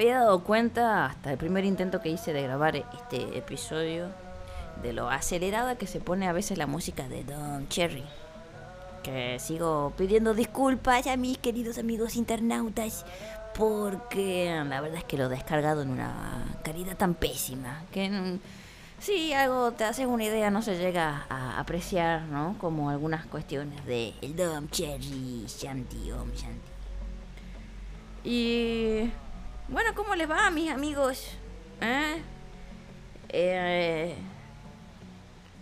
había dado cuenta hasta el primer intento que hice de grabar este episodio de lo acelerada que se pone a veces la música de Don Cherry. Que sigo pidiendo disculpas a mis queridos amigos internautas porque la verdad es que lo he descargado en una calidad tan pésima que si algo te haces una idea no se llega a apreciar, ¿no? Como algunas cuestiones de el Dom Cherry Shanti Shanti. Y bueno, ¿cómo les va, mis amigos? ¿Eh? Eh,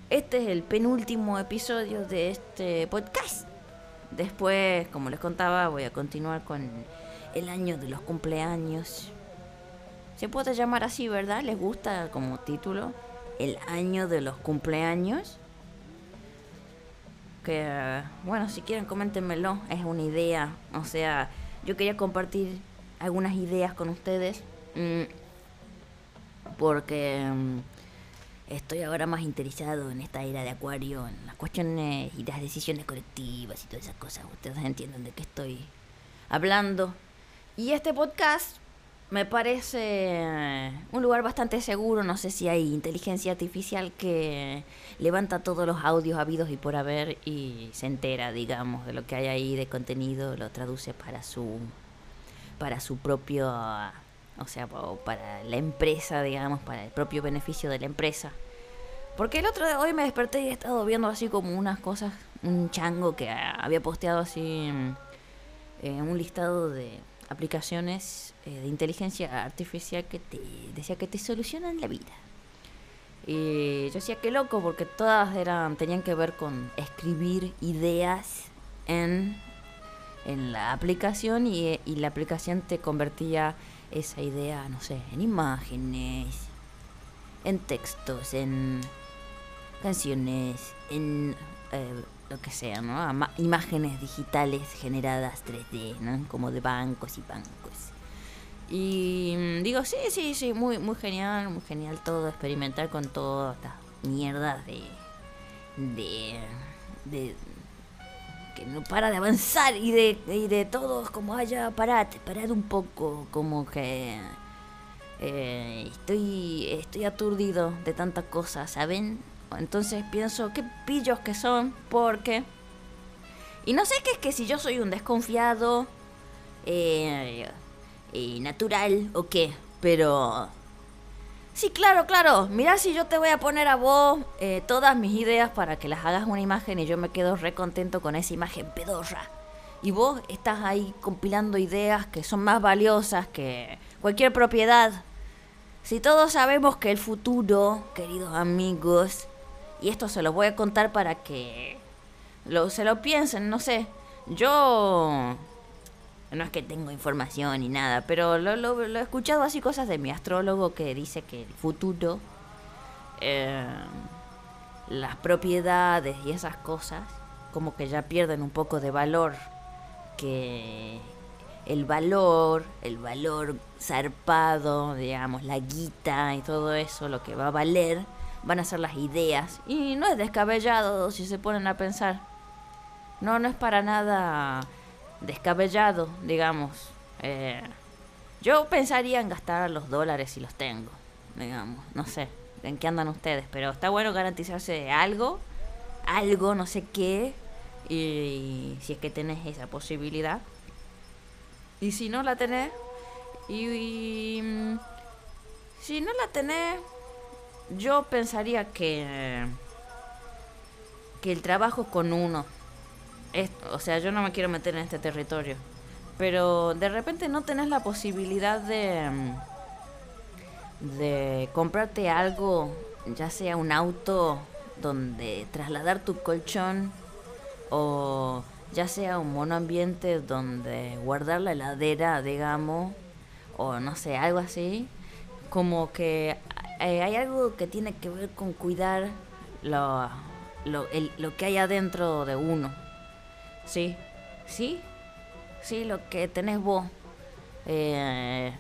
este es el penúltimo episodio de este podcast. Después, como les contaba, voy a continuar con el año de los cumpleaños. Se puede llamar así, ¿verdad? ¿Les gusta como título? El año de los cumpleaños. Que, bueno, si quieren, coméntenmelo. Es una idea. O sea, yo quería compartir algunas ideas con ustedes. Mm, porque mm, estoy ahora más interesado en esta era de Acuario, en las cuestiones y las decisiones colectivas y todas esas cosas. Ustedes entienden de qué estoy hablando. Y este podcast me parece un lugar bastante seguro. No sé si hay inteligencia artificial que levanta todos los audios habidos y por haber y se entera, digamos, de lo que hay ahí de contenido, lo traduce para su para su propio o sea, para la empresa, digamos, para el propio beneficio de la empresa. Porque el otro de hoy me desperté y he estado viendo así como unas cosas, un chango que había posteado así eh, un listado de aplicaciones eh, de inteligencia artificial que te decía que te solucionan la vida. Y yo decía que loco porque todas eran tenían que ver con escribir ideas en, en la aplicación y, y la aplicación te convertía esa idea, no sé, en imágenes, en textos, en canciones, en eh, lo que sea, ¿no? imágenes digitales generadas 3D, ¿no? Como de bancos y bancos. Y mm, digo, sí, sí, sí, muy, muy genial, muy genial todo, experimentar con toda esta mierda de, de, de, que no para de avanzar y de, y de todos como haya parad, parad un poco, como que eh, estoy, estoy aturdido de tantas cosas, ¿saben? Entonces pienso, qué pillos que son, porque... Y no sé qué es que si yo soy un desconfiado eh, natural o qué, pero... Sí, claro, claro. Mira si yo te voy a poner a vos eh, todas mis ideas para que las hagas una imagen y yo me quedo re contento con esa imagen pedorra. Y vos estás ahí compilando ideas que son más valiosas que cualquier propiedad. Si todos sabemos que el futuro, queridos amigos, y esto se lo voy a contar para que lo, se lo piensen, no sé. Yo no es que tengo información ni nada, pero lo, lo, he escuchado así cosas de mi astrólogo que dice que el futuro, eh, las propiedades y esas cosas, como que ya pierden un poco de valor. Que el valor, el valor zarpado, digamos, la guita y todo eso, lo que va a valer, van a ser las ideas. Y no es descabellado si se ponen a pensar. No, no es para nada descabellado, digamos. Eh, yo pensaría en gastar los dólares si los tengo, digamos. No sé en qué andan ustedes, pero está bueno garantizarse algo, algo, no sé qué, y si es que tenés esa posibilidad. Y si no la tenés, y mm, si no la tenés, yo pensaría que que el trabajo con uno o sea yo no me quiero meter en este territorio pero de repente no tenés la posibilidad de de comprarte algo ya sea un auto donde trasladar tu colchón o ya sea un monoambiente donde guardar la heladera digamos o no sé algo así como que eh, hay algo que tiene que ver con cuidar lo, lo, lo que hay adentro de uno. Sí, sí, sí, lo que tenés vos. Eh,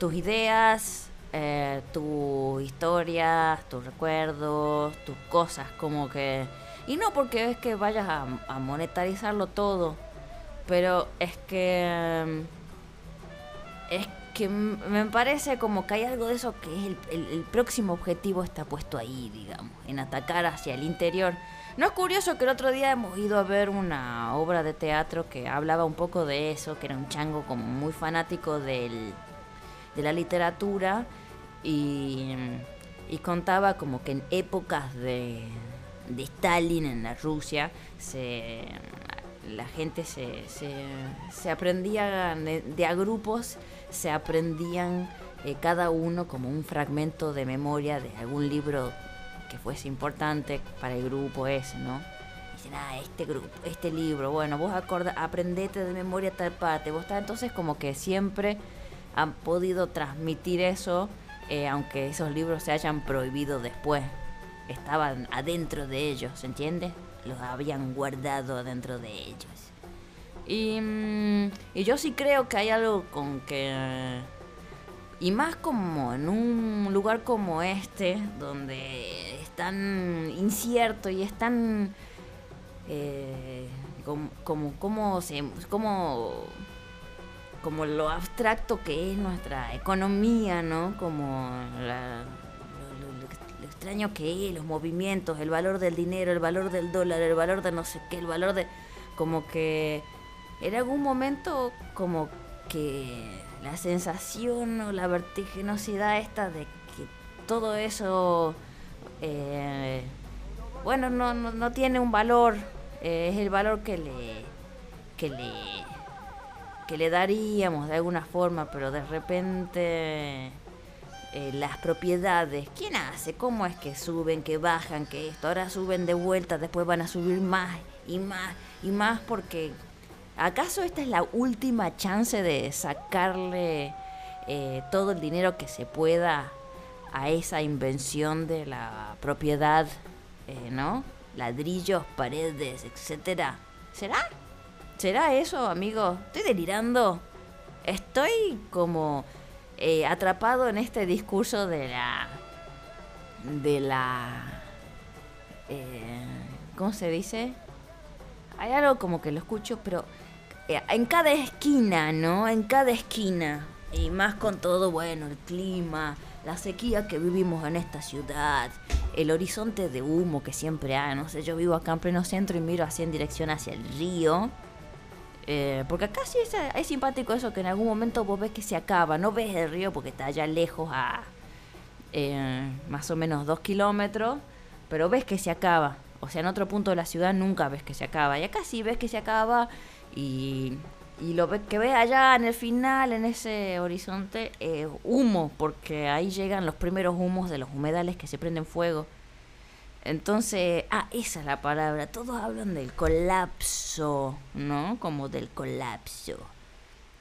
tus ideas, eh, tu historia, tus recuerdos, tus cosas, como que... Y no porque es que vayas a, monetarizarlo todo, pero es que... Es que me parece como que hay algo de eso que es el, el, próximo objetivo está puesto ahí, digamos, en atacar hacia el interior. No es curioso que el otro día hemos ido a ver una obra de teatro que hablaba un poco de eso, que era un chango como muy fanático del, de la literatura y, contaba como que en épocas de, de Stalin en la Rusia se, la gente se, se, aprendía de, a grupos, se aprendían eh, cada uno como un fragmento de memoria de algún libro que fuese importante para el grupo ese, ¿no? Dicen, ah, este grupo, este libro, bueno, vos acorda, aprendete de memoria tal parte, vos está entonces como que siempre han podido transmitir eso, eh, aunque esos libros se hayan prohibido después. Estaban adentro de ellos, ¿se entiende? Los habían guardado adentro de ellos. Y, mm, y yo sí creo que hay algo con que... Y más como en un lugar como este, donde tan incierto y es tan... Eh, como, como, como, como lo abstracto que es nuestra economía, ¿no? Como lo, extraño que es, los movimientos, el valor del dinero, el valor del dólar, el valor de no sé qué, el valor de... Como que en algún momento como que la sensación o la vertiginosidad esta de que todo eso, eh, bueno, no, no, tiene un valor, eh, es el valor que le, que le que le daríamos de alguna forma, pero de repente eh, las propiedades, ¿quién hace? ¿Cómo es que suben, que bajan, que esto? Ahora suben de vuelta, después van a subir más y más y más porque ¿acaso esta es la última chance de sacarle todo el dinero que se pueda a esa invención de la propiedad, eh, ¿no? Ladrillos, paredes, etcétera. ¿Será? ¿Será eso, amigo? ¿Estoy delirando? Estoy como eh, atrapado en este discurso de la... de la... Eh, ¿Cómo se dice? Hay algo como que lo escucho, pero eh, en cada esquina, ¿no? En cada esquina. Y más con todo, bueno, el clima, la sequía que vivimos en esta ciudad, el horizonte de humo que siempre hay, no sé, yo vivo acá en pleno centro y miro así en dirección hacia el río eh, porque acá sí es, simpático eso que en algún momento vos ves que se acaba. No ves el río porque está allá lejos a eh, más o menos dos kilómetros, pero ves que se acaba. O sea, en otro punto de la ciudad nunca ves que se acaba. Y acá sí ves que se acaba y, y lo que ves allá en el final, en ese horizonte, es humo, porque ahí llegan los primeros humos de los humedales que se prenden fuego. Entonces, ah, esa es la palabra. Todos hablan del colapso, ¿no? Como del colapso.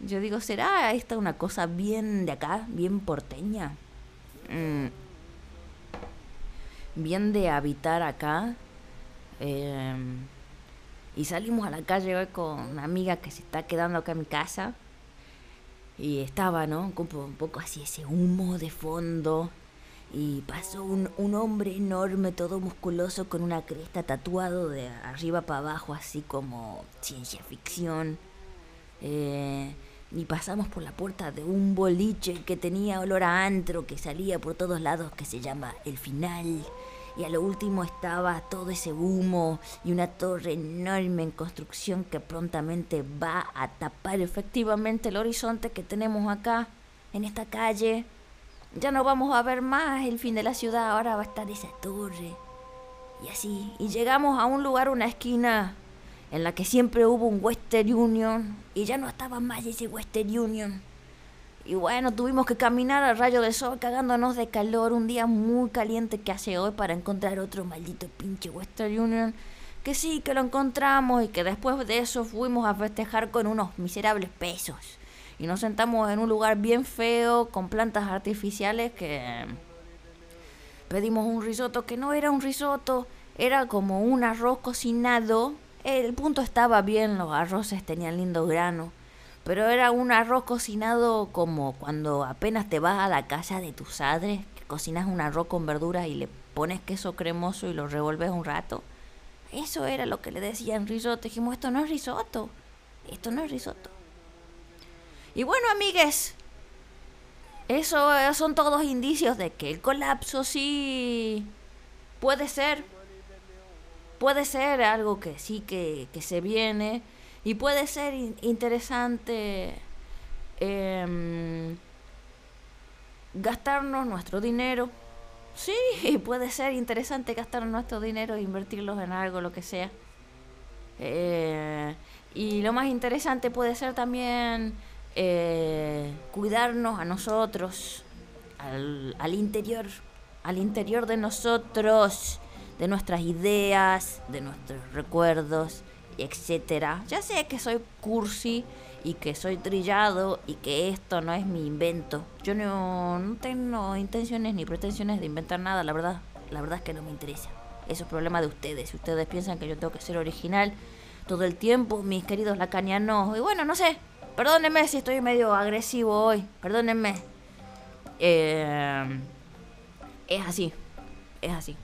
Yo digo, ¿será esta una cosa bien de acá, bien porteña? Mm. Bien de habitar acá. Em, y salimos a la calle hoy con una amiga que se está quedando acá en mi casa. Y estaba, ¿no? un poco así ese humo de fondo y pasó un, un, hombre enorme, todo musculoso, con una cresta tatuado de arriba para abajo, así como ciencia ficción. Eh, y pasamos por la puerta de un boliche que tenía olor a antro, que salía por todos lados, que se llama El Final. Y a lo último estaba todo ese humo y una torre enorme en construcción que prontamente va a tapar efectivamente el horizonte que tenemos acá, en esta calle ya no vamos a ver más el fin de la ciudad, ahora va a estar esa torre. Y así, y llegamos a un lugar, una esquina, en la que siempre hubo un Western Union, y ya no estaba más ese Western Union. Y bueno, tuvimos que caminar al rayo del sol cagándonos de calor, un día muy caliente que hace hoy para encontrar otro maldito pinche Western Union. Que sí, que lo encontramos y que después de eso fuimos a festejar con unos miserables pesos y nos sentamos en un lugar bien feo con plantas artificiales que pedimos un risotto que no era un risotto, era como un arroz cocinado. El punto estaba bien, los arroces tenían lindo grano, Pero era un arroz cocinado como cuando apenas te vas a la casa de tus padres, que cocinas un arroz con verduras y le pones queso cremoso y lo revuelves un rato. Eso era lo que le decían risotto. Dijimos, esto no es risotto. Esto no es risotto. Y bueno, amigues, eso son todos indicios de que el colapso sí puede ser. Puede ser algo que sí que, que se viene y puede ser interesante em, gastarnos nuestro dinero. Sí, puede ser interesante gastar nuestro dinero e invertirlos en algo, lo que sea. Eh, y lo más interesante puede ser también eh, cuidarnos a nosotros, al interior, al interior de nosotros, de nuestras ideas, de nuestros recuerdos etcétera. Ya sé que soy cursi y que soy trillado y que esto no es mi invento. Yo no, tengo intenciones ni pretensiones de inventar nada, la verdad. La verdad es que no me interesa. Eso es problema de ustedes. Si ustedes piensan que yo tengo que ser original todo el tiempo, mis queridos lacanianos. Y bueno, no sé. Perdónenme si estoy medio agresivo hoy. Perdónenme. Eh, es así. Es así.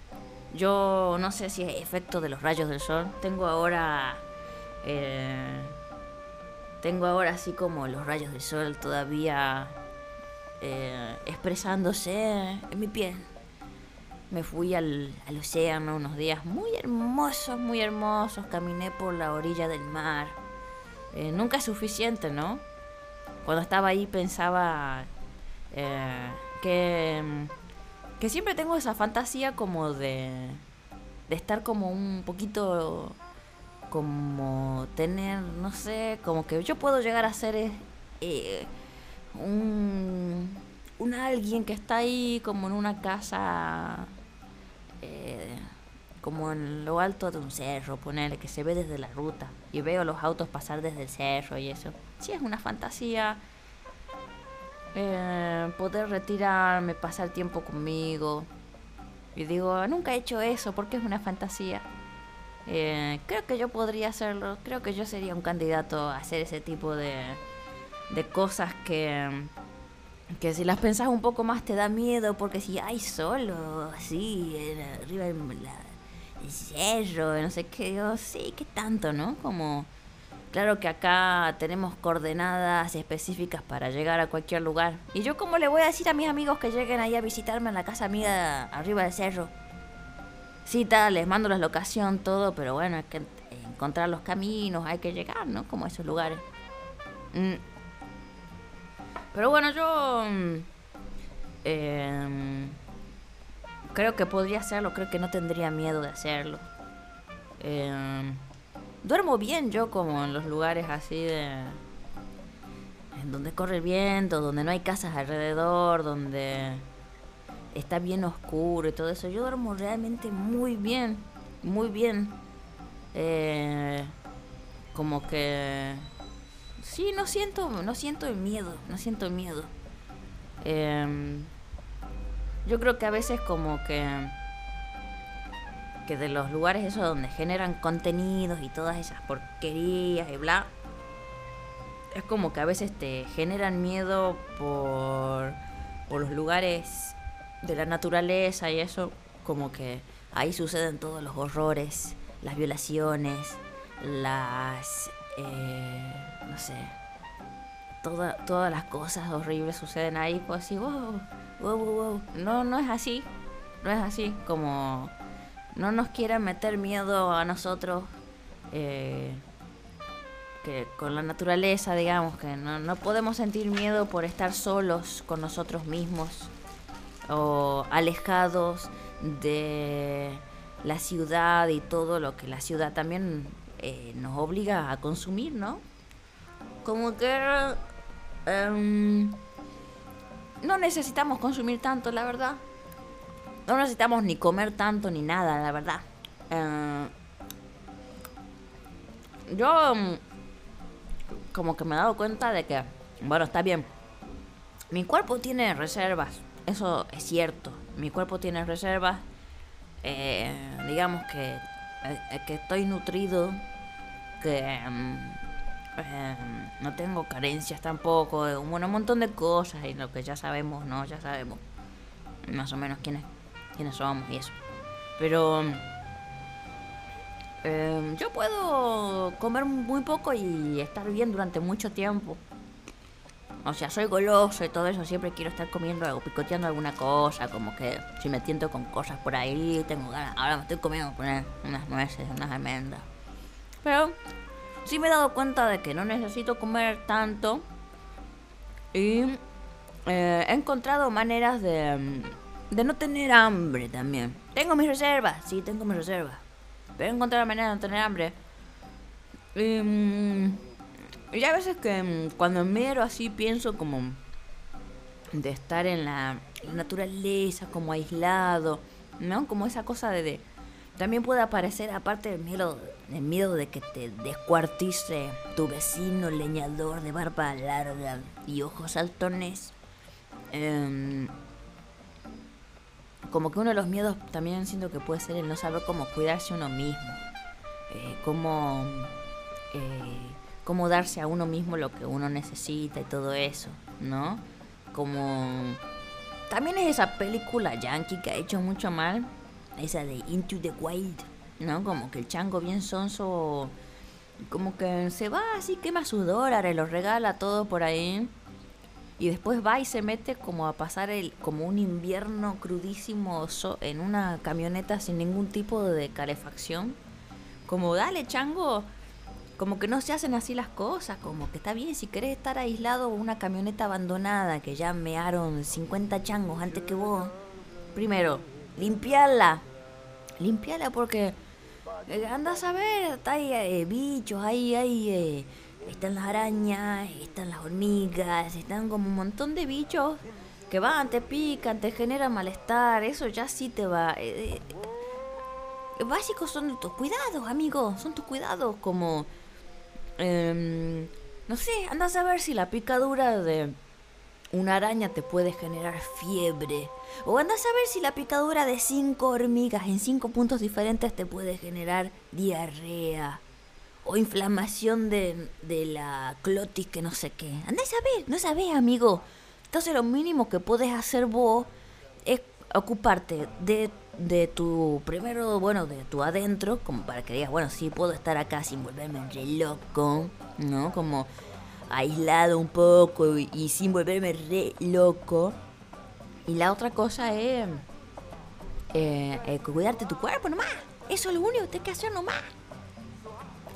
Yo no sé si es efecto de los rayos del sol. Tengo ahora. Eh, tengo ahora así como los rayos del sol todavía eh, expresándose en mi piel. Me fui al, océano unos días muy hermosos, muy hermosos. Caminé por la orilla del mar. Eh, nunca es suficiente, ¿no? Cuando estaba ahí pensaba que que siempre tengo esa fantasía como de, de estar como un poquito como tener, no sé, como que yo puedo llegar a ser eh, un, un alguien que está ahí como en una casa, eh, como en lo alto de un cerro, ponerle que se ve desde la ruta y veo los autos pasar desde el cerro y eso. Sí, es una fantasía eh, poder retirarme, pasar tiempo conmigo. Y digo, nunca he hecho eso porque es una fantasía. Eh, creo que yo podría hacerlo, creo que yo sería un candidato a hacer ese tipo de, de cosas que, que si las pensás un poco más te da miedo porque si hay solo, así, arriba del cerro, no sé qué, digo, sí, qué tanto, ¿no? Como Claro que acá tenemos coordenadas específicas para llegar a cualquier lugar. ¿Y yo cómo le voy a decir a mis amigos que lleguen ahí a visitarme en la casa amiga arriba del cerro? Sí, tal, les mando la locación, todo, pero bueno, hay que encontrar los caminos, hay que llegar, ¿no? Como a esos lugares. Mm. Pero bueno, yo... Mm, em, creo que podría hacerlo, creo que no tendría miedo de hacerlo. Eh, duermo bien yo como en los lugares así de en donde corre el viento, donde no hay casas alrededor, donde está bien oscuro y todo eso. Yo duermo realmente muy bien, muy bien. Eh, como que sí, no siento, no siento el miedo, no siento el miedo. Em, yo creo que a veces como que que de los lugares esos donde generan contenidos y todas esas porquerías y bla, es como que a veces te generan miedo por, por los lugares de la naturaleza y eso, como que ahí suceden todos los horrores, las violaciones, las... Eh, no sé, todas las cosas horribles suceden ahí, pues así, wow, wow, wow, No, no es así, no es así como no nos quieran meter miedo a nosotros eh, que con la naturaleza, digamos, que no, no podemos sentir miedo por estar solos con nosotros mismos o alejados de la ciudad y todo lo que la ciudad también eh, nos obliga a consumir, ¿no? Como que em, no necesitamos consumir tanto, la verdad. No necesitamos ni comer tanto ni nada, la verdad. Eh, yo mm, como que me he dado cuenta de que, bueno, está bien. Mi cuerpo tiene reservas, eso es cierto. Mi cuerpo tiene reservas. Eh, digamos que, eh, que estoy nutrido, que, mm, Em, no tengo carencias tampoco. Bueno, un montón de cosas y lo que ya sabemos, ¿no? Ya sabemos más o menos quiénes, quiénes somos y eso. Pero em, yo puedo comer muy poco y estar bien durante mucho tiempo. O sea, soy goloso y todo eso, siempre quiero estar comiendo algo, picoteando alguna cosa, como que si me tiento con cosas por ahí, tengo ganas. Ahora me estoy comiendo unas nueces, unas almendras. Pero sí me he dado cuenta de que no necesito comer tanto. Y eh, he encontrado maneras de, de no tener hambre también. Tengo mis reservas, sí, tengo mis reservas. Pero he encontrado maneras de no tener hambre. Mm, y hay veces que mm, cuando miro así pienso como de estar en la naturaleza, como aislado, ¿no? Como esa cosa de, también puede aparecer aparte del miedo, el miedo de que te descuartice tu vecino leñador de barba larga y ojos saltones. Em, como que uno de los miedos también siento que puede ser el no saber cómo cuidarse uno mismo. Eh, cómo eh, cómo darse a uno mismo lo que uno necesita y todo eso, ¿no? Como... También es esa película yankee que ha hecho mucho mal, esa de Into the Wild, ¿no? Como que el chango bien sonso, como que se va así, quema sus dólares, los regala todo por ahí. Y después va y se mete como a pasar el, como un invierno crudísimo en una camioneta sin ningún tipo de calefacción. Como, dale, chango, como que no se hacen así las cosas, como que está bien si querés estar aislado una camioneta abandonada que ya mearon 50 changos antes que vos. Primero, limpiarla. Limpiarla porque eh, andas a ver, está ahí eh, bichos, ahí eh, están las arañas, están las hormigas, están como un montón de bichos que van, te pican, te generan malestar, eso ya sí te va. básicos son tus cuidados, amigo, son tus cuidados como Em, no sé, andas a ver si la picadura de una araña te puede generar fiebre. O andas a ver si la picadura de cinco hormigas en cinco puntos diferentes te puede generar diarrea. O inflamación de, de la clotis que no sé qué. Andás a ver, no sabés, amigo. Entonces lo mínimo que puedes hacer vos es ocuparte de de tu, primero, bueno, de tu adentro, como para que digas, bueno, sí puedo estar acá sin volverme re loco, ¿no? Como aislado un poco y, sin volverme re loco. Y la otra cosa es eh, eh, cuidarte tu cuerpo nomás. Eso es lo único que tienes que hacer nomás.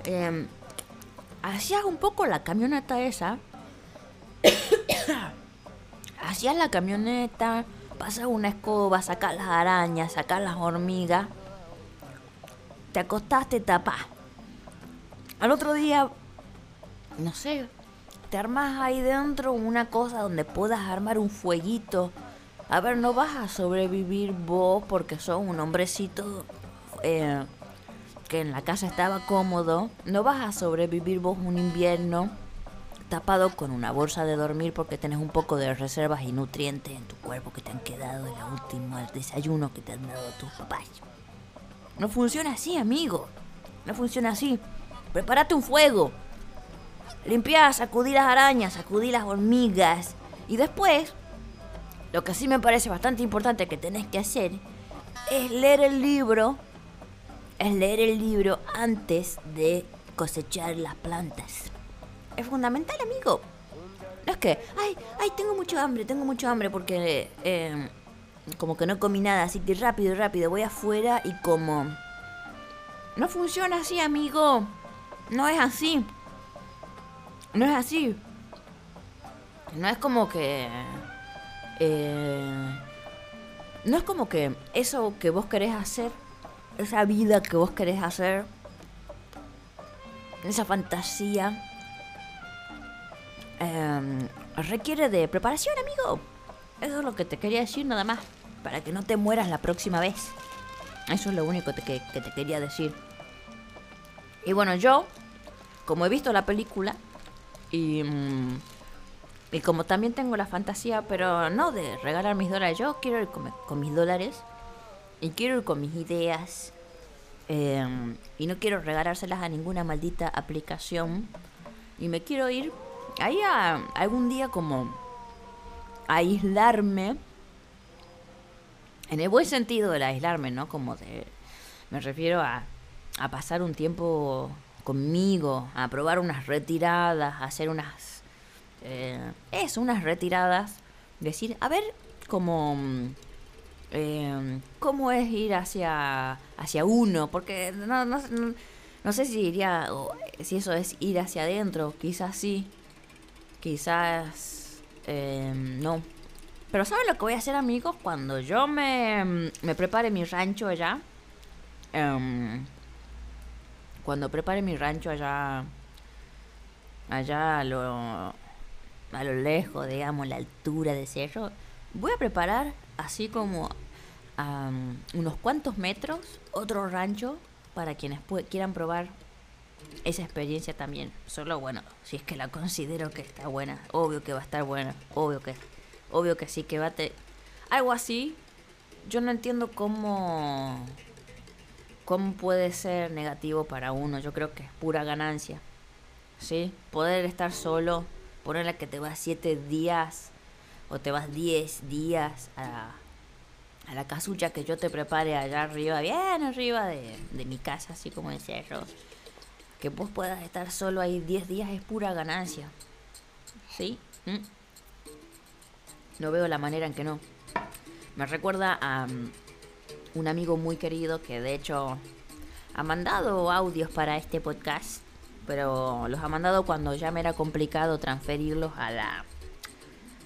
Eh, hacías un poco la camioneta esa. hacías la camioneta pasas una escoba, sacas las arañas, sacas las hormigas, te acostaste, tapás. Al otro día, no sé, te armas ahí dentro una cosa donde puedas armar un fueguito. A ver, no vas a sobrevivir vos porque sos un hombrecito eh, que en la casa estaba cómodo. No vas a sobrevivir vos un invierno tapado con una bolsa de dormir porque tenés un poco de reservas y nutrientes en tu cuerpo que te han quedado de la última desayuno que te han dado tus papás. No funciona así, amigo. No funciona así. Prepárate un fuego. Limpiar, sacudí las arañas, sacudí las hormigas. Y después, lo que sí me parece bastante importante que tenés que hacer es leer el libro. Es leer el libro antes de cosechar las plantas es fundamental, amigo. No es que, ay, ay, tengo mucho hambre, tengo mucho hambre porque eh, como que no comí nada, así que rápido, rápido, voy afuera y como... No funciona así, amigo. No es así. No es así. No es como que... Eh, no es como que eso que vos querés hacer, esa vida que vos querés hacer, esa fantasía, Em, requiere de preparación, amigo. Eso es lo que te quería decir nada más. Para que no te mueras la próxima vez. Eso es lo único que, te quería decir. Y bueno, yo, como he visto la película, y, mm, y como también tengo la fantasía, pero no de regalar mis dólares, yo quiero ir con, mis dólares y quiero ir con mis ideas. Em, y no quiero regalárselas a ninguna maldita aplicación Y me quiero ir ahí a, algún día como aislarme. En el buen sentido del aislarme, ¿no? Como de... Me refiero a, a pasar un tiempo conmigo, a probar unas retiradas, a hacer unas... Eh, eso, unas retiradas. Decir, a ver, como... Eh, ¿Cómo es ir hacia, hacia uno? Porque no, no, no sé si iría, si eso es ir hacia adentro, quizás sí, quizás eh, no. Pero ¿saben lo que voy a hacer amigos? Cuando yo me, me prepare mi rancho allá, em, cuando prepare mi rancho allá, allá a lo, a lo lejos, digamos, la altura de cerro, voy a preparar así como unos cuantos metros otro rancho para quienes quieran probar esa experiencia también. Solo bueno, si es que la considero que está buena, obvio que va a estar buena, obvio que obvio que sí que va a te algo así. Yo no entiendo cómo cómo puede ser negativo para uno. Yo creo que es pura ganancia. ¿Sí? Poder estar solo, ponerle que te vas siete días o te vas diez días a a la casucha que yo te prepare allá arriba, bien arriba de, mi casa, así como el cerro. Que vos puedas estar solo ahí 10 días es pura ganancia. ¿Sí? ¿Mm? No veo la manera en que no. Me recuerda a mm, un amigo muy querido que de hecho ha mandado audios para este podcast, pero los ha mandado cuando ya me era complicado transferirlos a la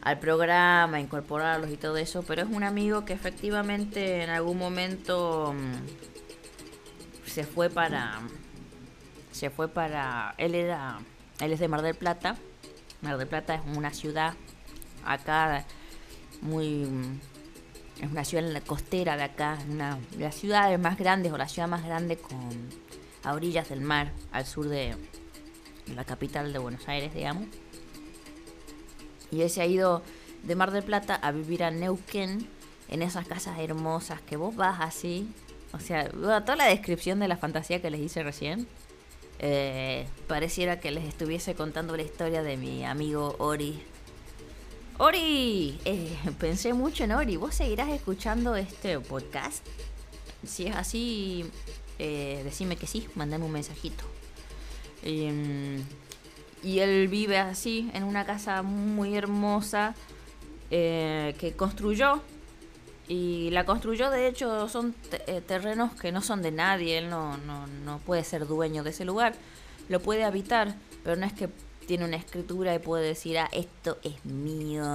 al programa, incorporarlos y todo eso, pero es un amigo que efectivamente en algún momento mm, se fue para se fue para él era él es de Mar del Plata. Mar del Plata es una ciudad acá muy mm, es una ciudad en la costera de acá, una de las ciudades más grandes o la ciudad más grande con a orillas del mar, al sur de la capital de Buenos Aires, digamos. Y él se ha ido de Mar del Plata a vivir a Neuquén, en esas casas hermosas que vos vas así. O sea, toda la descripción de la fantasía que les hice recién. Eh, pareciera que les estuviese contando la historia de mi amigo Ori. Ori, eh, pensé mucho en Ori. ¿Vos seguirás escuchando este podcast? Si es así, eh, decime que sí, mandame un mensajito. Em, y él vive así, en una casa muy hermosa eh, que construyó. Y la construyó, de hecho, son eh, terrenos que no son de nadie. Él no, no, no puede ser dueño de ese lugar. Lo puede habitar, pero no es que tiene una escritura y puede decir, ah, esto es mío,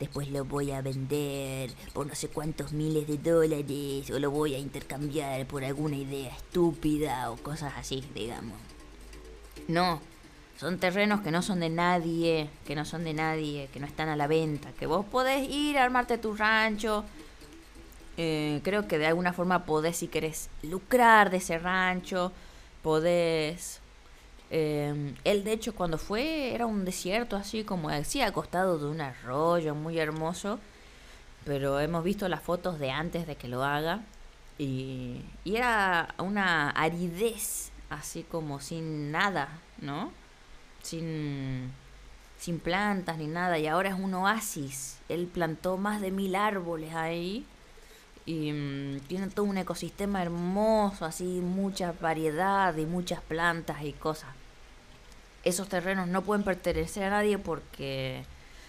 después lo voy a vender por no sé cuántos miles de dólares, o lo voy a intercambiar por alguna idea estúpida o cosas así, digamos. No, son terrenos que no son de nadie, que no son de nadie, que no están a la venta, que vos podés ir a armarte tu rancho. Eh, creo que de alguna forma podés, si querés, lucrar de ese rancho, podés... Eh, él, de hecho, cuando fue, era un desierto así, como decía, acostado de un arroyo muy hermoso. Pero hemos visto las fotos de antes de que lo haga. Y, y era una aridez, así como sin nada, ¿no? Sin, sin plantas ni nada, y ahora es un oasis. Él plantó más de mil árboles ahí y mm, tiene todo un ecosistema hermoso, así mucha variedad y muchas plantas y cosas. Esos terrenos no pueden pertenecer a nadie porque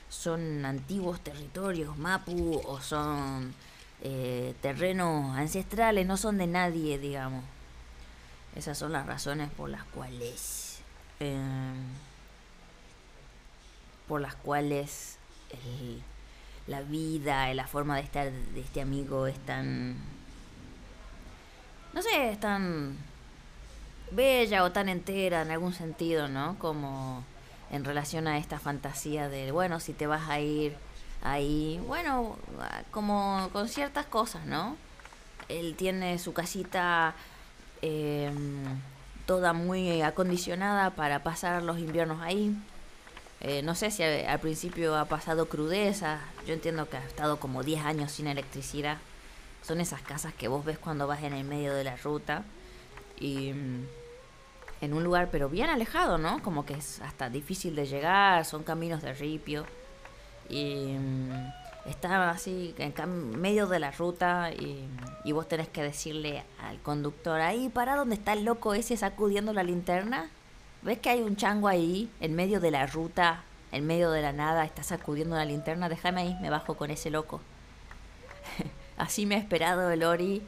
son antiguos territorios mapu o son eh, terrenos ancestrales, no son de nadie, digamos. Esas son las razones por las cuales eh, por las cuales la vida, la forma de estar de este amigo es tan... No sé, es tan bella o tan entera en algún sentido, ¿no? Como en relación a esta fantasía de, bueno, si te vas a ir ahí, bueno, como con ciertas cosas, ¿no? Él tiene su casita em, toda muy acondicionada para pasar los inviernos ahí. Eh, no sé si al, principio ha pasado crudeza. Yo entiendo que ha estado como 10 años sin electricidad. Son esas casas que vos ves cuando vas en el medio de la ruta. Y, en un lugar pero bien alejado, ¿no? Como que es hasta difícil de llegar, son caminos de ripio. Y mm, está así en medio de la ruta y, y, vos tenés que decirle al conductor, ahí para donde está el loco ese sacudiendo la linterna. ¿Ves que hay un chango ahí en medio de la ruta, en medio de la nada, está sacudiendo la linterna? Déjame ahí, me bajo con ese loco. así me ha esperado el Ori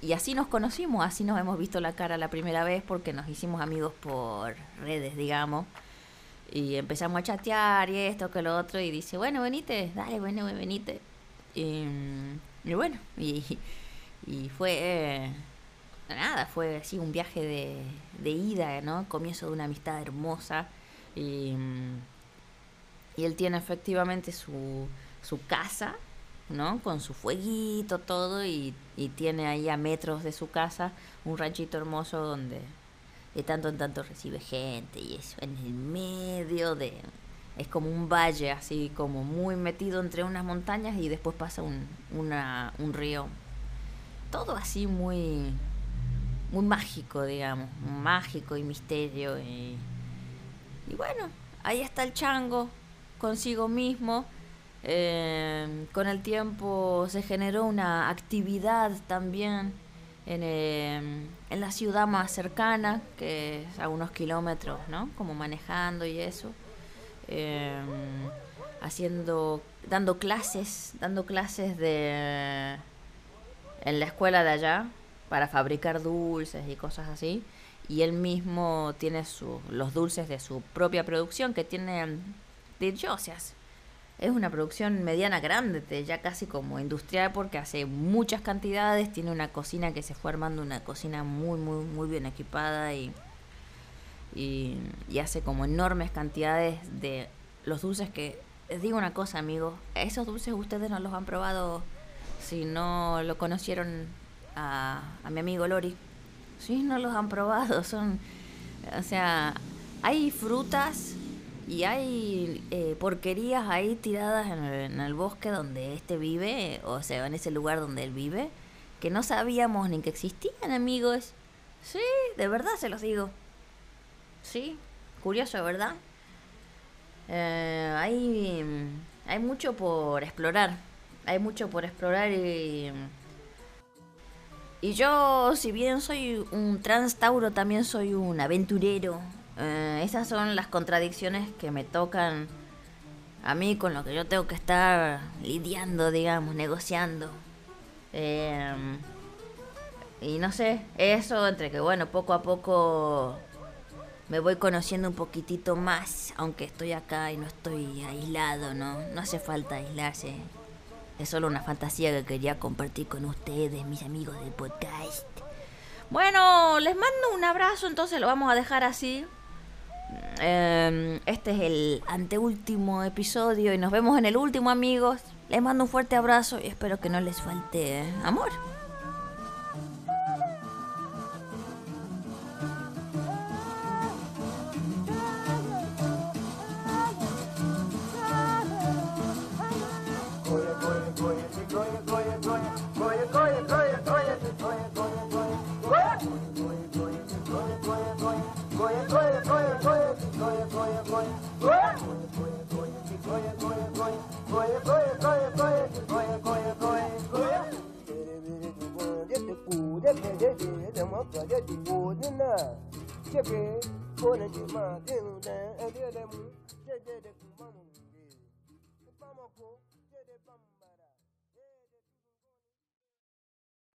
y así nos conocimos, así nos hemos visto la cara la primera vez porque nos hicimos amigos por redes, digamos. Y empezamos a chatear y esto, que lo otro. Y dice, bueno, venite, dale, bueno, venite. Y, y bueno, y, y fue... Eh, nada, fue así un viaje de, de ida, ¿no? Comienzo de una amistad hermosa. Y, y él tiene efectivamente su, su casa ¿no? Con su fueguito, todo, y, y, tiene ahí a metros de su casa un ranchito hermoso donde de tanto en tanto recibe gente y eso, en el medio de... Es como un valle, así como muy metido entre unas montañas y después pasa un, un río. Todo así muy, muy mágico, digamos, mágico y misterio. Y, bueno, ahí está el chango consigo mismo eh, con el tiempo se generó una actividad también en, eh, en, la ciudad más cercana, que es a unos kilómetros, ¿no? Como manejando y eso. Eh, haciendo, dando clases, dando clases de en la escuela de allá para fabricar dulces y cosas así. Y él mismo tiene su, los dulces de su propia producción que tiene de es una producción mediana grande, ya casi como industrial porque hace muchas cantidades, tiene una cocina que se fue armando, una cocina muy, muy, muy bien equipada y, y, hace como enormes cantidades de los dulces que, les digo una cosa amigos, esos dulces ustedes no los han probado si no lo conocieron a, mi amigo Lori. Sí, no los han probado, son, o sea, hay frutas y hay eh, porquerías ahí tiradas en el, bosque donde este vive, o sea, en ese lugar donde él vive, que no sabíamos ni que existían, amigos. Sí, de verdad se los digo. Sí, curioso, ¿verdad? Eh, hay, hay mucho por explorar. Hay mucho por explorar y... Y yo, si bien soy un trans tauro, también soy un aventurero, eh, esas son las contradicciones que me tocan a mí con lo que yo tengo que estar lidiando, digamos, negociando. Eh, y no sé, eso entre que, bueno, poco a poco me voy conociendo un poquitito más, aunque estoy acá y no estoy aislado, ¿no? No hace falta aislarse. Es solo una fantasía que quería compartir con ustedes, mis amigos del podcast. Bueno, les mando un abrazo, entonces lo vamos a dejar así. Em, este es el anteúltimo episodio y nos vemos en el último, amigos. Les mando un fuerte abrazo y espero que no les falte amor.